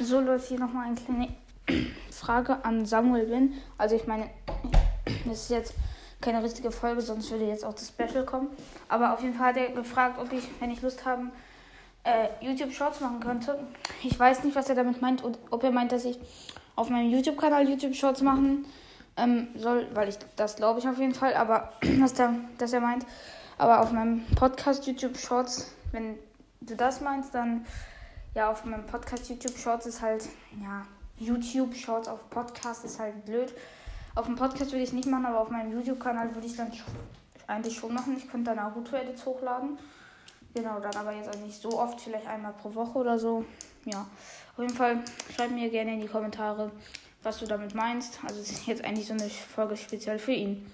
So Leute, hier nochmal eine kleine Frage an Samuel Win. Also ich meine, das ist jetzt keine richtige Folge, sonst würde jetzt auch das Special kommen. Aber auf jeden Fall hat er gefragt, ob ich, wenn ich Lust habe, äh, YouTube Shorts machen könnte. Ich weiß nicht, was er damit meint und ob er meint, dass ich auf meinem YouTube-Kanal YouTube Shorts machen ähm, soll, weil ich das glaube ich auf jeden Fall, aber was der, dass er meint. Aber auf meinem Podcast YouTube Shorts, wenn du das meinst, dann ja, auf meinem Podcast YouTube Shorts ist halt, ja, YouTube Shorts auf Podcast ist halt blöd. Auf dem Podcast würde ich es nicht machen, aber auf meinem YouTube-Kanal würde ich es dann eigentlich schon machen. Ich könnte dann Naruto-Edits hochladen. Genau, dann aber jetzt auch nicht so oft, vielleicht einmal pro Woche oder so. Ja, auf jeden Fall schreib mir gerne in die Kommentare, was du damit meinst. Also es ist jetzt eigentlich so eine Folge speziell für ihn.